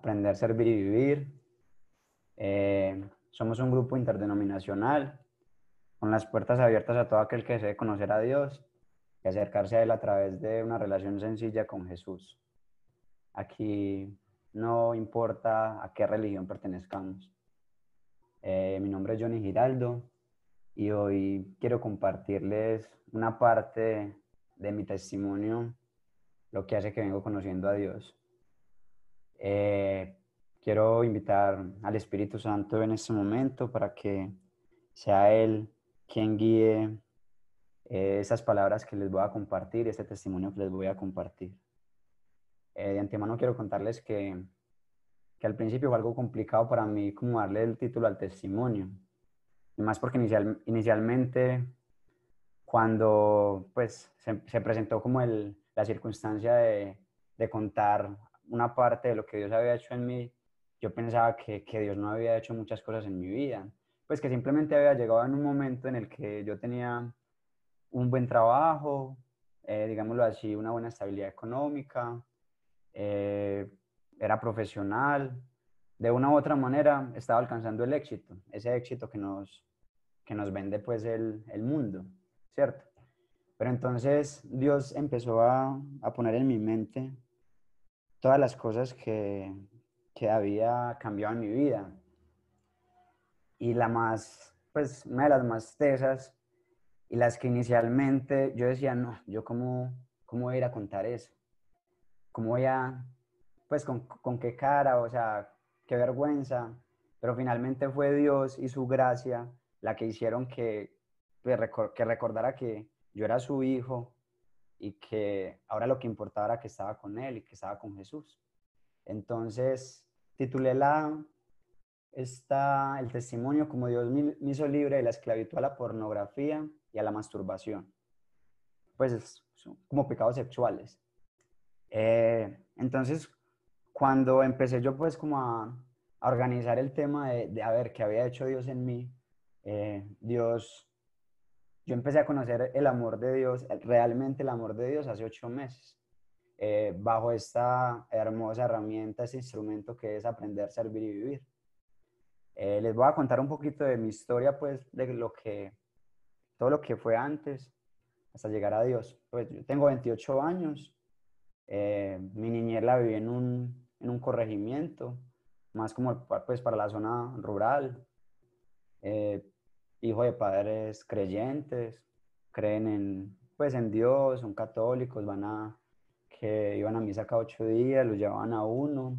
Aprender, Servir y Vivir. Eh, somos un grupo interdenominacional con las puertas abiertas a todo aquel que desee conocer a Dios y acercarse a Él a través de una relación sencilla con Jesús. Aquí no importa a qué religión pertenezcamos. Eh, mi nombre es Johnny Giraldo y hoy quiero compartirles una parte de mi testimonio, lo que hace que vengo conociendo a Dios. Eh, quiero invitar al Espíritu Santo en este momento para que sea Él quien guíe eh, esas palabras que les voy a compartir, este testimonio que les voy a compartir. Eh, de antemano quiero contarles que, que al principio fue algo complicado para mí como darle el título al testimonio. Y más porque inicial, inicialmente cuando pues se, se presentó como el, la circunstancia de, de, contar una parte de lo que Dios había hecho en mí, yo pensaba que, que Dios no había hecho muchas cosas en mi vida, pues que simplemente había llegado en un momento en el que yo tenía un buen trabajo, eh, digámoslo así, una buena estabilidad económica, eh, era profesional, de una u otra manera estaba alcanzando el éxito, ese éxito que nos, que nos vende pues el, el mundo, ¿cierto? Pero entonces Dios empezó a, a, poner en mi mente todas las cosas que, que había cambiado en mi vida. Y la más, pues una de las más tesas y las que inicialmente yo decía, no, yo cómo, cómo voy a ir a contar eso, cómo voy a, pues con, con qué cara, o sea, qué vergüenza, pero finalmente fue Dios y su gracia la que hicieron que, pues, que recordara que yo era su hijo y que ahora lo que importaba era que estaba con él y que estaba con Jesús. Entonces, titulé la, esta, el testimonio como Dios me hizo libre de la esclavitud a la pornografía y a la masturbación. Pues como pecados sexuales. Eh, entonces, cuando empecé yo pues como a, a organizar el tema de, de, a ver qué había hecho Dios en mí, eh, Dios, yo empecé a conocer el amor de Dios, realmente el amor de Dios hace ocho meses, eh, bajo esta hermosa herramienta, este instrumento que es aprender, servir y vivir. Eh, les voy a contar un poquito de mi historia, pues, de lo que, todo lo que fue antes hasta llegar a Dios. Pues yo tengo 28 años, eh, mi niñez la en un, en un corregimiento, más como pues para la zona rural. Eh, hijo de padres creyentes, creen en, pues en Dios, son católicos, van a, que iban a misa cada ocho días, los llevaban a uno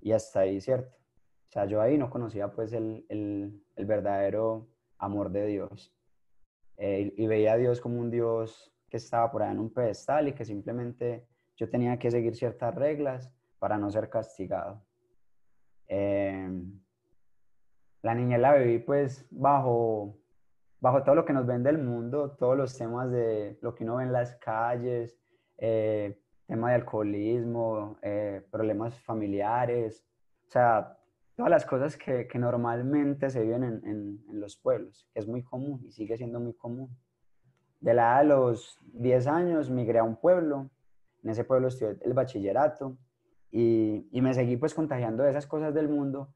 y hasta ahí, ¿cierto? O sea, yo ahí no conocía pues el, el, verdadero amor de Dios. Eh, y, y, veía a Dios como un Dios que estaba por ahí en un pedestal y que simplemente yo tenía que seguir ciertas reglas para no ser castigado. Eh, la niñez la viví pues bajo, bajo todo lo que nos vende el mundo, todos los temas de lo que uno ve en las calles, eh, tema de alcoholismo, eh, problemas familiares, o sea, todas las cosas que, que normalmente se viven en, en, en, los pueblos, que es muy común y sigue siendo muy común. De la edad de los 10 años migré a un pueblo, en ese pueblo estudié el bachillerato y, y me seguí pues contagiando de esas cosas del mundo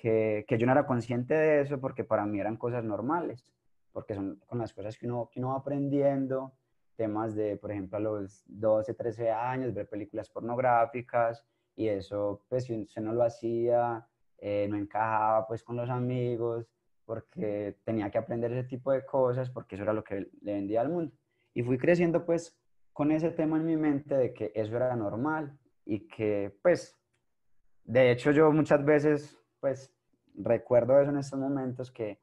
que, que, yo no era consciente de eso porque para mí eran cosas normales, porque son con las cosas que uno, que uno va aprendiendo, temas de, por ejemplo, a los 12, 13 años, ver películas pornográficas y eso, pues si usted no lo hacía, eh, no encajaba pues con los amigos, porque tenía que aprender ese tipo de cosas, porque eso era lo que le vendía al mundo. Y fui creciendo pues con ese tema en mi mente de que eso era normal y que pues, de hecho yo muchas veces pues recuerdo eso en estos momentos que,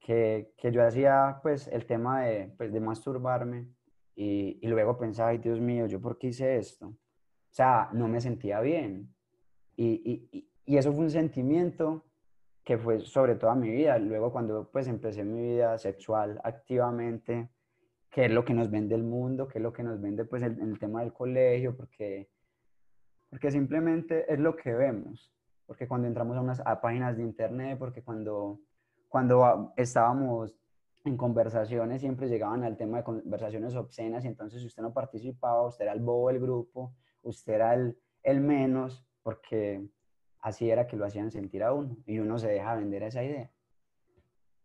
que, que yo hacía pues el tema de, pues, de masturbarme y, luego pensaba, ay Dios mío, ¿yo por qué hice esto? O sea, no me sentía bien. Y, y, y eso fue un sentimiento que fue sobre toda mi vida. Luego cuando pues empecé mi vida sexual activamente, que es lo que nos vende el mundo, que es lo que nos vende pues el, el tema del colegio, porque, porque simplemente es lo que vemos. Porque cuando entramos a unas a páginas de internet, porque cuando, cuando estábamos en conversaciones siempre llegaban al tema de conversaciones obscenas y entonces si usted no participaba, usted era el bobo del grupo, usted era el, el menos, porque así era que lo hacían sentir a uno y uno se deja vender esa idea.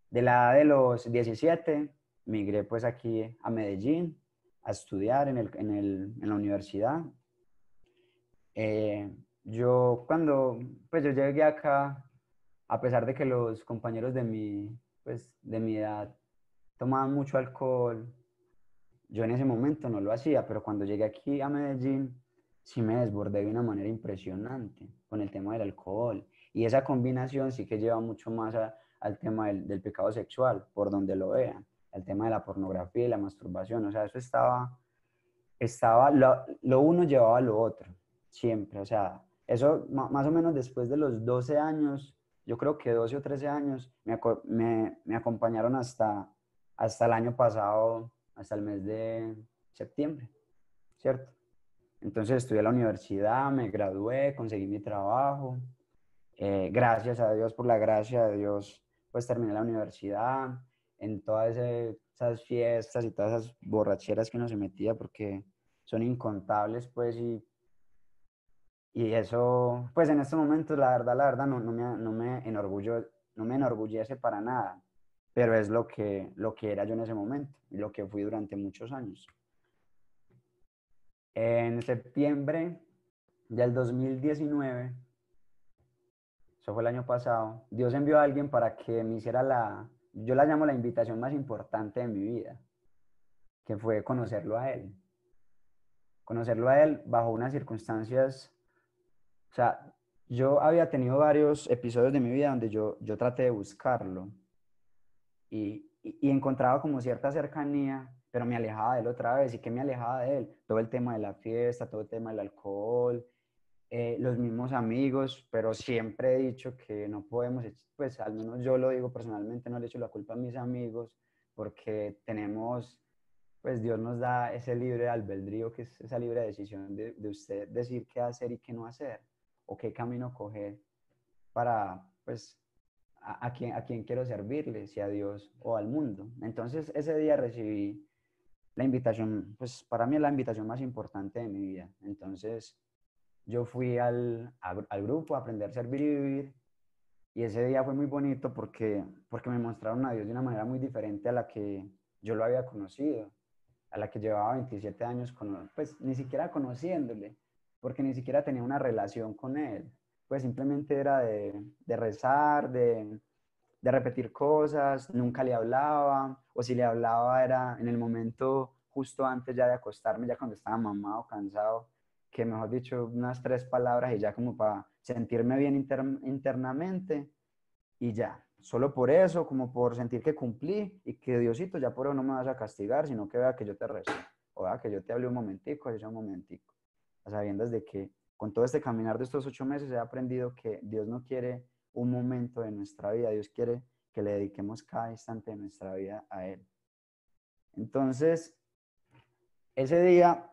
De la edad de los 17, migré pues aquí a Medellín a estudiar en, el, en, el, en la universidad. Eh, yo cuando, pues yo llegué acá, a pesar de que los compañeros de mi, pues, de mi edad tomaban mucho alcohol, yo en ese momento no lo hacía, pero cuando llegué aquí a Medellín, sí me desbordé de una manera impresionante con el tema del alcohol. Y esa combinación sí que lleva mucho más al tema del, del, pecado sexual, por donde lo vean, el tema de la pornografía y la masturbación. O sea, eso estaba, estaba lo, lo uno llevaba a lo otro, siempre. O sea, eso más o menos después de los 12 años, yo creo que 12 o 13 años, me, me, acompañaron hasta, hasta el año pasado, hasta el mes de septiembre, ¿cierto? Entonces estudié la universidad, me gradué, conseguí mi trabajo. Eh, gracias a Dios, por la gracia de Dios, pues terminé la universidad, en todas esas fiestas y todas esas borracheras que uno se metía, porque son incontables, pues, y, y eso, pues en estos momentos, la verdad, la verdad, no, no, me, no, me, enorgullo, no me enorgullece para nada, pero es lo que, lo que era yo en ese momento y lo que fui durante muchos años. En septiembre del 2019, eso fue el año pasado, Dios envió a alguien para que me hiciera la, yo la llamo la invitación más importante de mi vida, que fue conocerlo a Él. Conocerlo a Él bajo unas circunstancias, o sea, yo había tenido varios episodios de mi vida donde yo, yo traté de buscarlo y, y, y encontraba como cierta cercanía pero me alejaba de él otra vez. ¿Y qué me alejaba de él? Todo el tema de la fiesta, todo el tema del alcohol, eh, los mismos amigos, pero siempre he dicho que no podemos, pues al menos yo lo digo personalmente, no le echo la culpa a mis amigos, porque tenemos, pues Dios nos da ese libre albedrío, que es esa libre decisión de, de usted decir qué hacer y qué no hacer, o qué camino coger para, pues, a, a, quién, a quién quiero servirle, si a Dios o al mundo. Entonces ese día recibí la invitación, pues para mí es la invitación más importante de mi vida. Entonces, yo fui al, al grupo a aprender a servir y vivir y ese día fue muy bonito porque, porque me mostraron a Dios de una manera muy diferente a la que yo lo había conocido, a la que llevaba 27 años, con, pues ni siquiera conociéndole, porque ni siquiera tenía una relación con Él. Pues simplemente era de, de rezar, de, de repetir cosas, nunca le hablaba, o si le hablaba era en el momento justo antes ya de acostarme, ya cuando estaba mamado, cansado, que mejor dicho, unas tres palabras y ya como para sentirme bien internamente y ya. Solo por eso, como por sentir que cumplí y que Diosito ya por eso no me vas a castigar, sino que vea que yo te rezo, o vea que yo te hable un momentico, así un momentico. Sabiendo de que con todo este caminar de estos ocho meses he aprendido que Dios no quiere un momento de nuestra vida. Dios quiere que le dediquemos cada instante de nuestra vida a Él. Entonces, ese día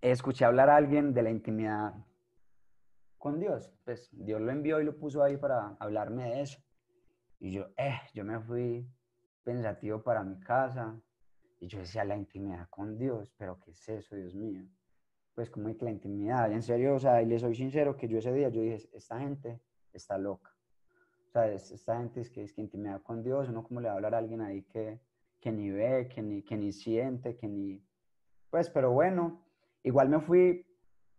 escuché hablar a alguien de la intimidad con Dios. Pues Dios lo envió y lo puso ahí para hablarme de eso. Y yo, eh, yo me fui pensativo para mi casa y yo decía, la intimidad con Dios, pero ¿qué es eso, Dios mío? Pues como que la intimidad, en serio, o sea, y le soy sincero que yo ese día, yo dije, esta gente está loca sea, esta gente es que, es que intimidad con Dios, uno como le va a hablar a alguien ahí que, que ni ve, que ni, que ni siente, que ni... Pues, pero bueno, igual me fui,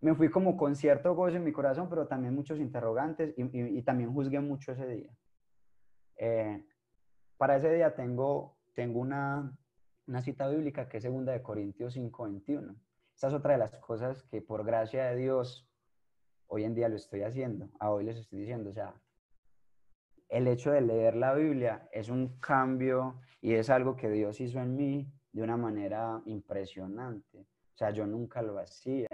me fui como con cierto gozo en mi corazón, pero también muchos interrogantes y, y, y también juzgué mucho ese día. Eh, para ese día tengo, tengo una, una cita bíblica que es segunda de Corintios 5, 21. Esta es otra de las cosas que por gracia de Dios hoy en día lo estoy haciendo. A hoy les estoy diciendo, o sea, el hecho de leer la Biblia es un cambio y es algo que Dios hizo en mí de una manera impresionante. O sea, yo nunca lo hacía.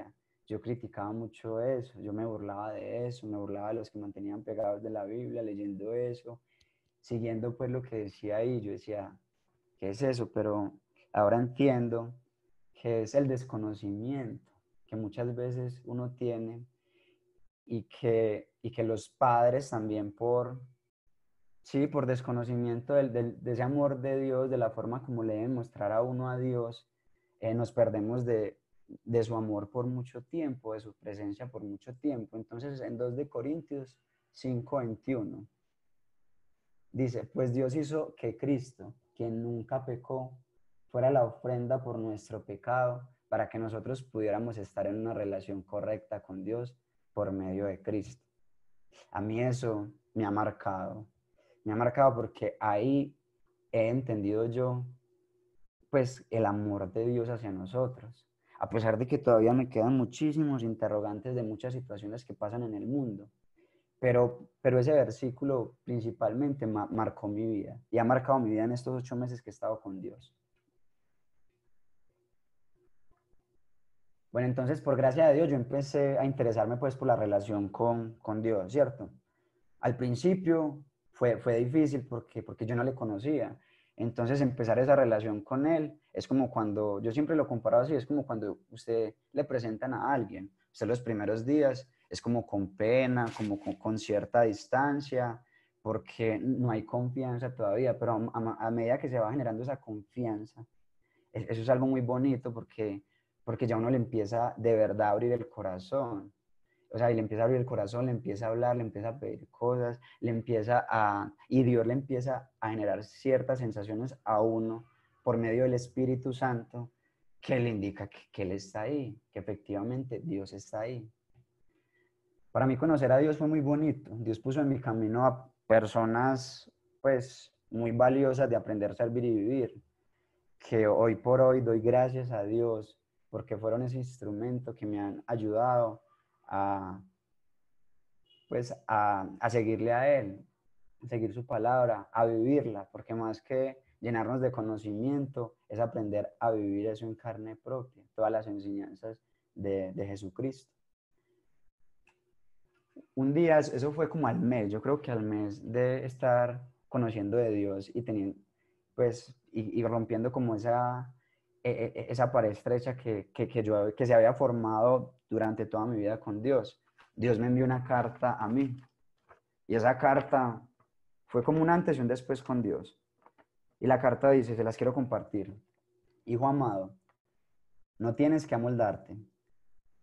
Yo criticaba mucho eso, yo me burlaba de eso, me burlaba de los que mantenían pegados de la Biblia, leyendo eso, siguiendo pues lo que decía ahí. Yo decía, ¿qué es eso? Pero ahora entiendo que es el desconocimiento que muchas veces uno tiene y que, y que los padres también por Sí, por desconocimiento del, del, de ese amor de Dios, de la forma como le deben mostrar a uno a Dios, eh, nos perdemos de, de, su amor por mucho tiempo, de su presencia por mucho tiempo. Entonces, en 2 de Corintios 5:21. Dice, pues Dios hizo que Cristo, quien nunca pecó, fuera la ofrenda por nuestro pecado, para que nosotros pudiéramos estar en una relación correcta con Dios por medio de Cristo. A mí eso me ha marcado. Me ha marcado porque ahí he entendido yo, pues, el amor de Dios hacia nosotros a pesar de que todavía me quedan muchísimos interrogantes de muchas situaciones que pasan en el mundo. Pero, pero ese versículo principalmente marcó mi vida y ha marcado mi vida en estos ocho meses que he estado con Dios. Bueno, entonces, por gracia de Dios, yo empecé a interesarme pues por la relación con, con Dios, ¿cierto? Al principio fue, fue difícil porque, porque yo no le conocía. Entonces, empezar esa relación con Él es como cuando, yo siempre lo comparo así, es como cuando usted le presentan a alguien, usted los primeros días es como con pena, como con, cierta distancia, porque no hay confianza todavía, pero a, medida que se va generando esa confianza, e, eso es algo muy bonito porque, porque ya uno le empieza de verdad a abrir el corazón. O sea, y le empieza a abrir el corazón, le empieza a hablar, le empieza a pedir cosas, le empieza a... Y Dios le empieza a generar ciertas sensaciones a uno por medio del Espíritu Santo que le indica que, Él está ahí, que efectivamente Dios está ahí. Para mí conocer a Dios fue muy bonito. Dios puso en mi camino a personas pues muy valiosas de aprender servir y vivir, que hoy por hoy doy gracias a Dios porque fueron ese instrumento que me han ayudado a pues a, a seguirle a Él, a seguir su palabra, a vivirla, porque más que llenarnos de conocimiento, es aprender a vivir eso en carne propia, todas las enseñanzas de, Jesucristo. Un día, eso fue como al mes, yo creo que al mes de estar conociendo de Dios y teniendo, pues, y, rompiendo como esa, esa pared estrecha que, que, yo, que se había formado durante toda mi vida con Dios. Dios me envió una carta a mí. Y esa carta fue como un antes y un después con Dios. Y la carta dice, se las quiero compartir. Hijo amado, no tienes que amoldarte.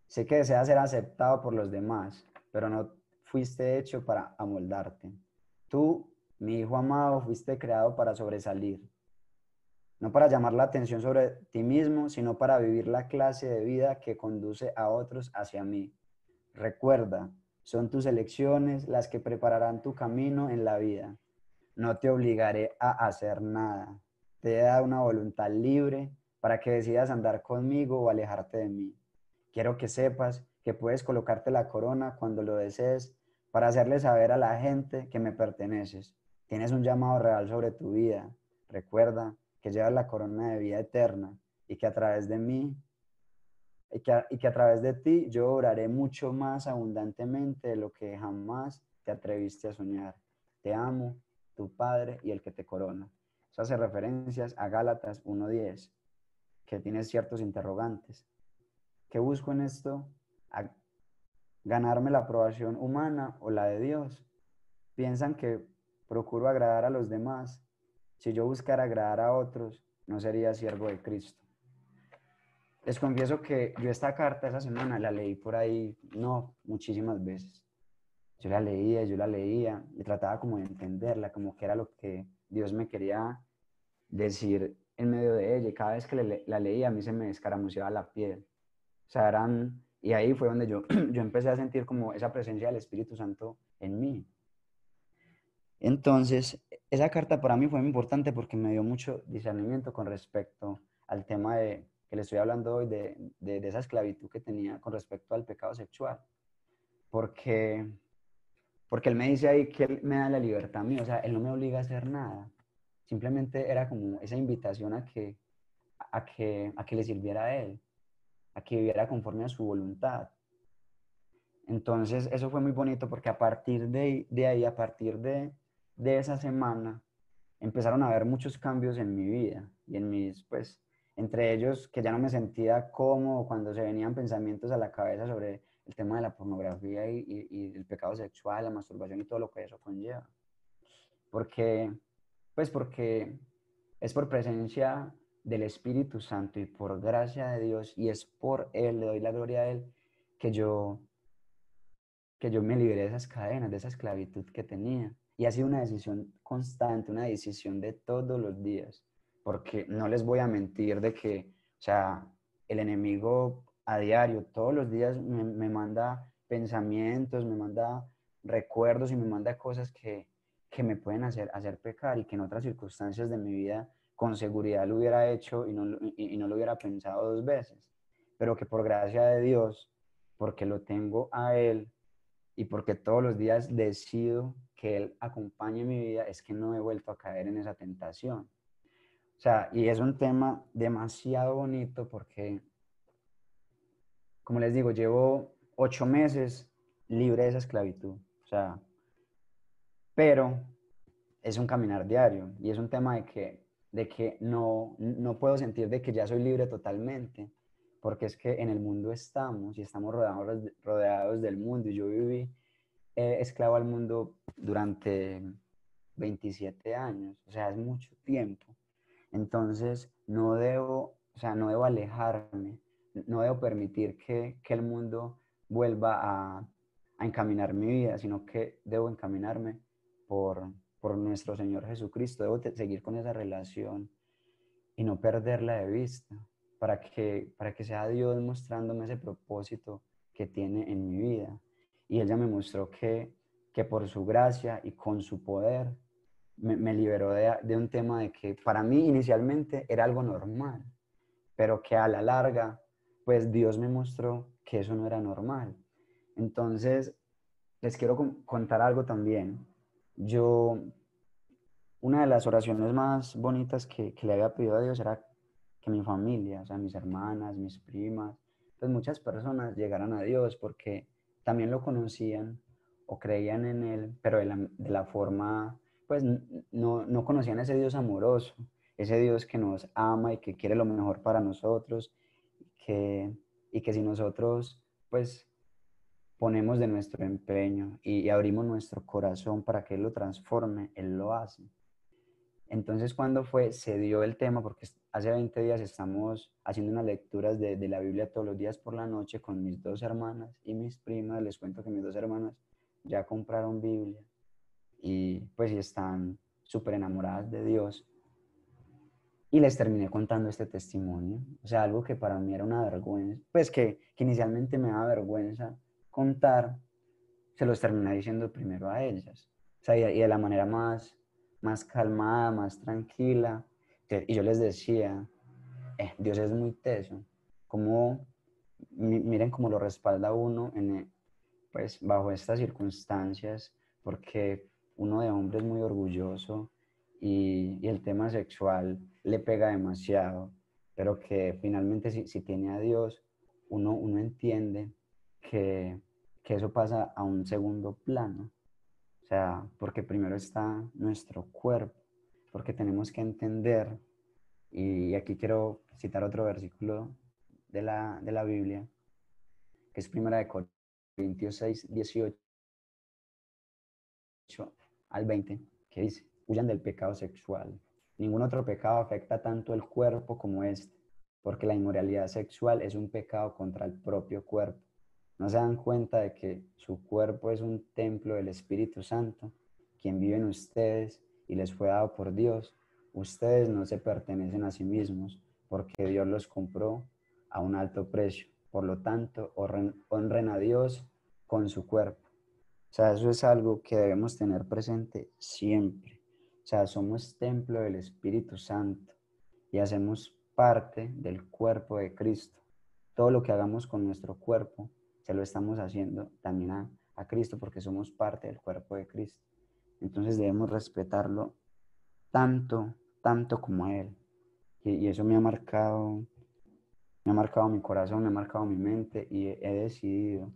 Sé que deseas ser aceptado por los demás, pero no fuiste hecho para amoldarte. Tú, mi hijo amado, fuiste creado para sobresalir. No para llamar la atención sobre ti mismo, sino para vivir la clase de vida que conduce a otros hacia mí. Recuerda, son tus elecciones las que prepararán tu camino en la vida. No te obligaré a hacer nada. Te dado una voluntad libre para que decidas andar conmigo o alejarte de mí. Quiero que sepas que puedes colocarte la corona cuando lo desees para hacerle saber a la gente que me perteneces. Tienes un llamado real sobre tu vida. Recuerda que llevas la corona de vida eterna y que a través de mí y que, a, y que a través de ti yo oraré mucho más abundantemente de lo que jamás te atreviste a soñar. Te amo tu Padre y el que te corona. Eso hace referencias a Gálatas 1.10, que tiene ciertos interrogantes. ¿Qué busco en esto? ¿Ganarme la aprobación humana o la de Dios? Piensan que procuro agradar a los demás. Si yo buscara agradar a otros, no sería siervo de Cristo. Les confieso que yo esta carta esa semana la leí por ahí, no, muchísimas veces yo la leía, yo la leía y trataba como de entenderla, como que era lo que Dios me quería decir en medio de ella. Y cada vez que la leía a mí se me descaramuciaba la piel. O sea, eran, y ahí fue donde yo, yo empecé a sentir como esa presencia del Espíritu Santo en mí. Entonces, esa carta para mí fue muy importante porque me dio mucho discernimiento con respecto al tema de, que le estoy hablando hoy, de, de, esa esclavitud que tenía con respecto al pecado sexual. Porque porque él me dice ahí que él me da la libertad a mí, o sea, él no me obliga a hacer nada. Simplemente era como esa invitación a que, a que, a que le sirviera a él, a que viviera conforme a su voluntad. Entonces, eso fue muy bonito porque a partir de, de ahí, a partir de, de esa semana, empezaron a haber muchos cambios en mi vida y en mis, pues, entre ellos que ya no me sentía cómodo cuando se venían pensamientos a la cabeza sobre el tema de la pornografía y, el pecado sexual, la masturbación y todo lo que eso conlleva. Porque, pues porque es por presencia del Espíritu Santo y por gracia de Dios y es por Él, le doy la gloria a Él, que yo que yo me liberé de esas cadenas, de esa esclavitud que tenía. Y ha sido una decisión constante, una decisión de todos los días, porque no les voy a mentir de que, o sea, el enemigo a diario, todos los días me, me manda pensamientos, me manda recuerdos y me manda cosas que, que me pueden hacer, hacer pecar y que en otras circunstancias de mi vida con seguridad lo hubiera hecho y no, y no lo hubiera pensado dos veces, pero que por gracia de Dios, porque lo tengo a Él y porque todos los días decido que Él acompañe mi vida, es que no he vuelto a caer en esa tentación. O sea, y es un tema demasiado bonito porque, como les digo, llevo ocho meses libre de esa esclavitud. O sea, pero es un caminar diario y es un tema de que, de que no, no puedo sentir de que ya soy libre totalmente, porque es que en el mundo estamos y estamos rodeados, rodeados del mundo y yo viví eh, esclavo al mundo durante 27 años, o sea, es mucho tiempo. Entonces, no debo, o sea, no debo alejarme, no debo permitir que, que el mundo vuelva a, a, encaminar mi vida, sino que debo encaminarme por, por nuestro Señor Jesucristo. Debo seguir con esa relación y no perderla de vista para que, para que sea Dios mostrándome ese propósito que tiene en mi vida. Y Él ya me mostró que, que por su gracia y con su poder me, liberó de, de, un tema de que para mí inicialmente era algo normal, pero que a la larga, pues Dios me mostró que eso no era normal. Entonces, les quiero contar algo también. Yo, una de las oraciones más bonitas que, que le había pedido a Dios era que mi familia, o sea, mis hermanas, mis primas, pues muchas personas llegaran a Dios porque también lo conocían o creían en Él, pero de la, de la forma pues no, no conocían ese Dios amoroso, ese Dios que nos ama y que quiere lo mejor para nosotros, que, y que si nosotros pues ponemos de nuestro empeño y, abrimos nuestro corazón para que Él lo transforme, Él lo hace. Entonces, cuando fue, se dio el tema, porque hace 20 días estamos haciendo unas lecturas de, de, la Biblia todos los días por la noche con mis dos hermanas y mis primas. Les cuento que mis dos hermanas ya compraron Biblia y pues están súper enamoradas de Dios. Y les terminé contando este testimonio, o sea, algo que para mí era una vergüenza, pues que, que inicialmente me daba vergüenza contar, se los terminé diciendo primero a ellas, o sea, y, de la manera más, más calmada, más tranquila, y yo les decía, eh, Dios es muy teso, como, miren cómo lo respalda uno en, pues, bajo estas circunstancias, porque uno de hombre es muy orgulloso y, el tema sexual le pega demasiado, pero que finalmente si, tiene a Dios, uno, uno entiende que, que eso pasa a un segundo plano. Sea, porque primero está nuestro cuerpo, porque tenemos que entender, y aquí quiero citar otro versículo de la, de la Biblia, que es primera de Corintios 6, 18 al 20, que dice, huyan del pecado sexual. Ningún otro pecado afecta tanto el cuerpo como este, porque la inmoralidad sexual es un pecado contra el propio cuerpo. ¿No se dan cuenta de que su cuerpo es un templo del Espíritu Santo, quien vive en ustedes y les fue dado por Dios? Ustedes no se pertenecen a sí mismos, porque Dios los compró a un alto precio. Por lo tanto, honren a Dios con su cuerpo. O sea, eso es algo que debemos tener presente siempre. O sea, somos templo del Espíritu Santo y hacemos parte del cuerpo de Cristo. Todo lo que hagamos con nuestro cuerpo, lo estamos haciendo también a, Cristo porque somos parte del cuerpo de Cristo. Entonces debemos respetarlo tanto, tanto como a Él. Y, y, eso me ha marcado, me ha marcado mi corazón, me ha marcado mi mente y he decidido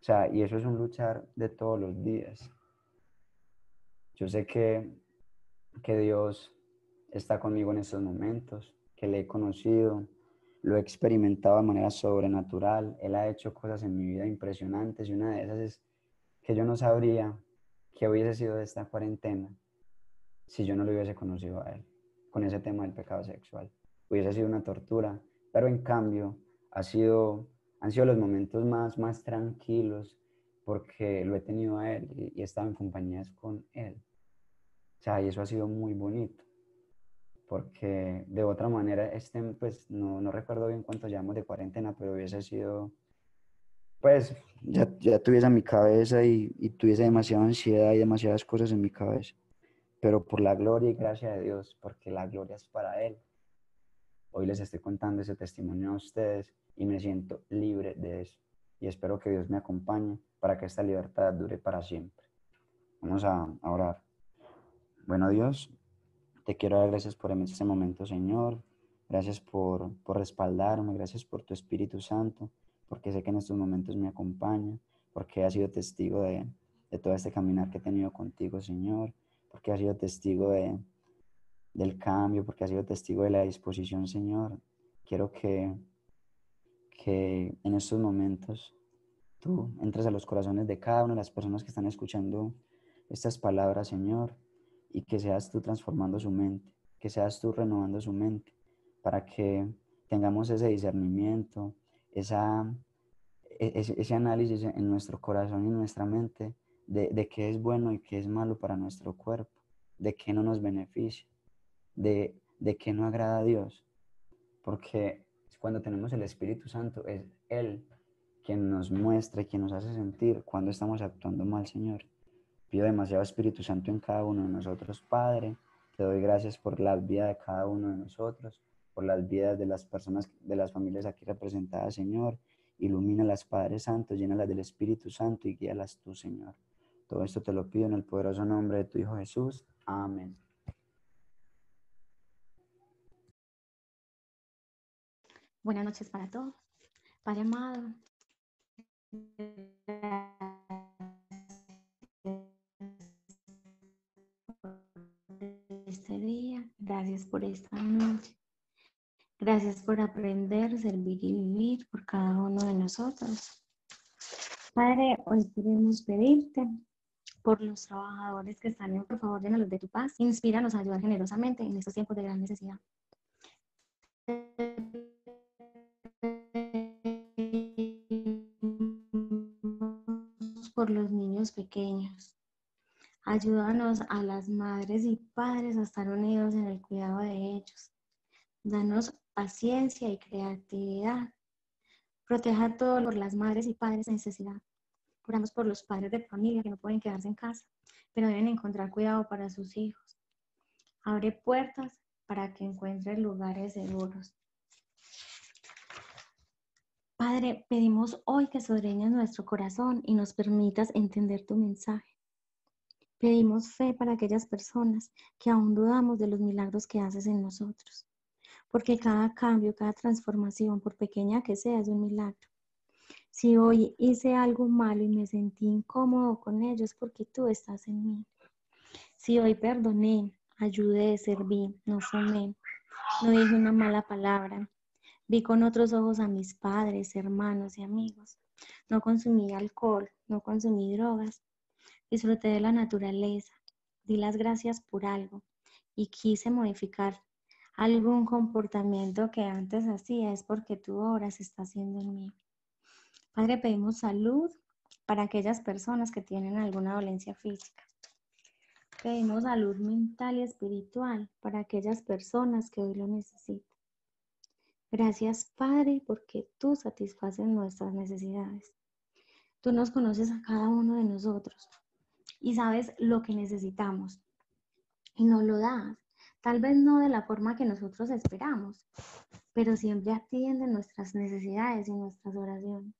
o sea, y eso es un luchar de todos los días. Yo sé que, que Dios está conmigo en estos momentos, que le he conocido, lo he experimentado de manera sobrenatural. Él ha hecho cosas en mi vida impresionantes y una de esas es que yo no sabría qué hubiese sido de esta cuarentena si yo no lo hubiese conocido a Él con ese tema del pecado sexual. Hubiese sido una tortura, pero en cambio ha sido han sido los momentos más, más tranquilos porque lo he tenido a Él y, he estado en compañías con Él. O sea, y eso ha sido muy bonito, porque de otra manera, este, pues no, no recuerdo bien cuánto llevamos de cuarentena, pero hubiese sido, pues ya, ya tuviese mi cabeza y, y tuviese demasiada ansiedad y demasiadas cosas en mi cabeza. Pero por la gloria y gracia de Dios, porque la gloria es para Él. Hoy les estoy contando ese testimonio a ustedes y me siento libre de eso. Y espero que Dios me acompañe para que esta libertad dure para siempre. Vamos a, orar. Bueno, Dios, te quiero dar gracias por este momento, Señor. Gracias por, por respaldarme, gracias por tu Espíritu Santo, porque sé que en estos momentos me acompaña, porque ha sido testigo de, de todo este caminar que he tenido contigo, Señor, porque ha sido testigo de, del cambio, porque ha sido testigo de la disposición, Señor. Quiero que, que en estos momentos tú entres a los corazones de cada una de las personas que están escuchando estas palabras, Señor, y que seas tú transformando su mente, que seas tú renovando su mente, para que tengamos ese discernimiento, esa, e, ese, análisis en nuestro corazón y en nuestra mente de, de qué es bueno y qué es malo para nuestro cuerpo, de qué no nos beneficia, de, de qué no agrada a Dios. Porque cuando tenemos el Espíritu Santo, es Él quien nos muestra y quien nos hace sentir cuando estamos actuando mal, Señor. Pido demasiado Espíritu Santo en cada uno de nosotros, Padre. Te doy gracias por la vida de cada uno de nosotros, por las vidas de las personas, de las familias aquí representadas, Señor. Ilumina las Padres Santos, llénalas del Espíritu Santo y guíalas tú, Señor. Todo esto te lo pido en el poderoso nombre de tu Hijo Jesús. Amén. Buenas noches para todos. Padre amado, este día, gracias por esta noche. Gracias por aprender, servir y vivir por cada uno de nosotros. Padre, hoy queremos pedirte por los trabajadores que están en por favor, luz de tu paz. Inspíranos a ayudar generosamente en estos tiempos de gran necesidad por los niños pequeños. Ayúdanos a las madres y padres a estar unidos en el cuidado de ellos. Danos paciencia y creatividad. Proteja a todos las madres y padres en necesidad. Oramos por los padres de familia que no pueden quedarse en casa, pero deben encontrar cuidado para sus hijos. Abre puertas para que encuentren lugares seguros. Padre, pedimos hoy que sobreñas nuestro corazón y nos permitas entender tu mensaje. Pedimos fe para aquellas personas que aún dudamos de los milagros que haces en nosotros, porque cada cambio, cada transformación, por pequeña que sea, es un milagro. Si hoy hice algo malo y me sentí incómodo con ellos, porque tú estás en mí. Si hoy perdoné, ayudé, serví, no fumé, no dije una mala palabra, Vi con otros ojos a mis padres, hermanos y amigos. No consumí alcohol, no consumí drogas. Disfruté de la naturaleza. Di las gracias por algo y quise modificar algún comportamiento que antes hacía. Es porque tú ahora se está haciendo en mí. Padre, pedimos salud para aquellas personas que tienen alguna dolencia física. Pedimos salud mental y espiritual para aquellas personas que hoy lo necesitan. Gracias, Padre, porque tú satisfaces nuestras necesidades. Tú nos conoces a cada uno de nosotros y sabes lo que necesitamos y nos lo das. Tal vez no de la forma que nosotros esperamos, pero siempre atiende nuestras necesidades y nuestras oraciones.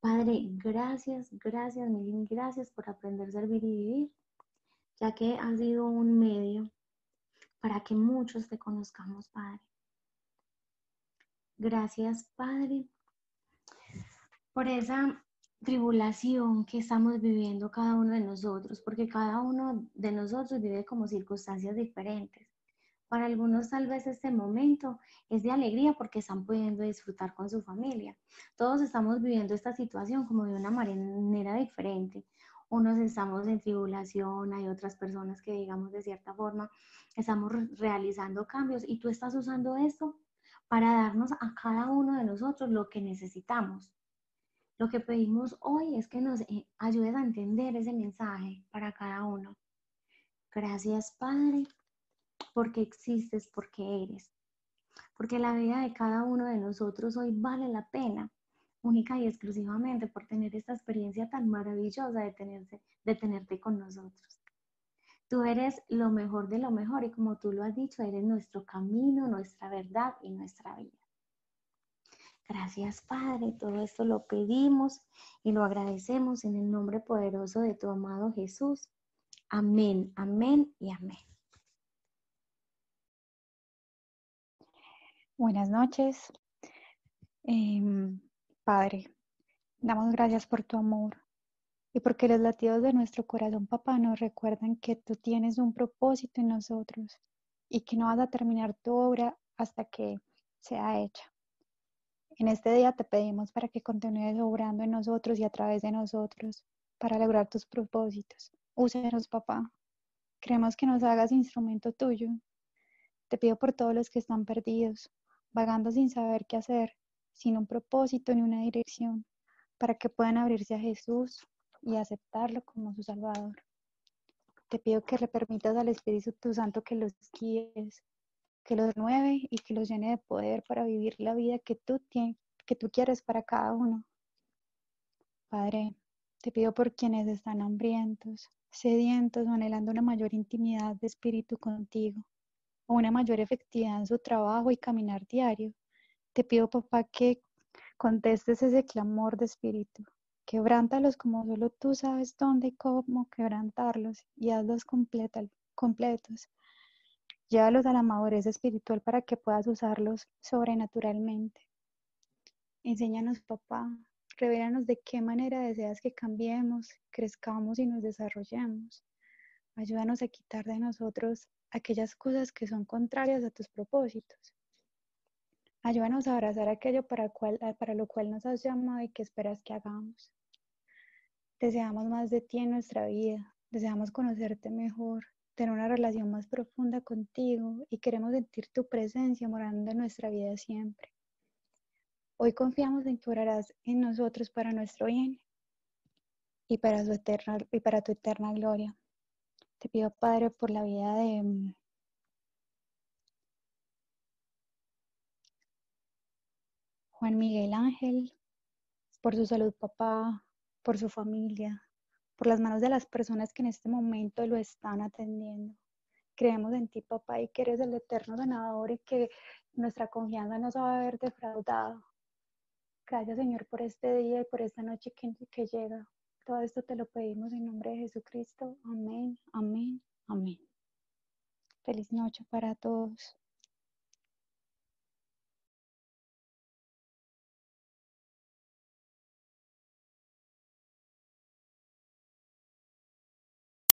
Padre, gracias, gracias, mil gracias por aprender a servir y vivir, ya que ha sido un medio para que muchos te conozcamos, Padre. Gracias, Padre, por esa tribulación que estamos viviendo cada uno de nosotros, porque cada uno de nosotros vive como circunstancias diferentes. Para algunos tal vez este momento es de alegría porque están pudiendo disfrutar con su familia. Todos estamos viviendo esta situación como de una manera diferente. Unos estamos en tribulación, hay otras personas que digamos de cierta forma estamos realizando cambios y tú estás usando esto para darnos a cada uno de nosotros lo que necesitamos. Lo que pedimos hoy es que nos eh, ayudes a entender ese mensaje para cada uno. Gracias, Padre, porque existes, porque eres. Porque la vida de cada uno de nosotros hoy vale la pena, única y exclusivamente por tener esta experiencia tan maravillosa de, tenerte con nosotros. Tú eres lo mejor de lo mejor y como tú lo has dicho, eres nuestro camino, nuestra verdad y nuestra vida. Gracias Padre, todo esto lo pedimos y lo agradecemos en el nombre poderoso de tu amado Jesús. Amén, amén y amén. Buenas noches. Em, padre, damos gracias por tu amor y porque los latidos de nuestro corazón, papá, nos recuerdan que tú tienes un propósito en nosotros y que no vas a terminar tu obra hasta que sea hecha. En este día te pedimos para que continúes obrando en nosotros y a través de nosotros para lograr tus propósitos. Úsenos, papá. Queremos que nos hagas instrumento tuyo. Te pido por todos los que están perdidos, vagando sin saber qué hacer, sin un propósito ni una dirección, para que puedan abrirse a Jesús y aceptarlo como su Salvador. Te pido que le permitas al Espíritu Santo que los guíes, que los renueve y que los llene de poder para vivir la vida que tú, tienes, que tú quieres para cada uno. Padre, te pido por quienes están hambrientos, sedientos anhelando una mayor intimidad de espíritu contigo o una mayor efectividad en su trabajo y caminar diario. Te pido, papá, que contestes ese clamor de espíritu. Quebrántalos como solo tú sabes dónde y cómo quebrantarlos y hazlos completos Llévalos a la madurez espiritual para que puedas usarlos sobrenaturalmente. Enséñanos, papá, revélanos de qué manera deseas que cambiemos, crezcamos y nos desarrollemos. Ayúdanos a quitar de nosotros aquellas cosas que son contrarias a tus propósitos. Ayúdanos a abrazar aquello para, para lo cual nos has llamado y que esperas que hagamos. Deseamos más de ti en nuestra vida, deseamos conocerte mejor, tener una relación más profunda contigo y queremos sentir tu presencia morando en nuestra vida siempre. Hoy confiamos en que orarás en nosotros para nuestro bien y para, su eterna, y para tu eterna gloria. Te pido, Padre, por la vida de Juan Miguel Ángel, por su salud, papá, por su familia, por las manos de las personas que en este momento lo están atendiendo. Creemos en ti, papá, y que eres el eterno sanador y que nuestra confianza no se va a ver defraudado. Gracias, Señor, por este día y por esta noche que llega. Todo esto te lo pedimos en nombre de Jesucristo. Amén, amén, amén. Feliz noche para todos.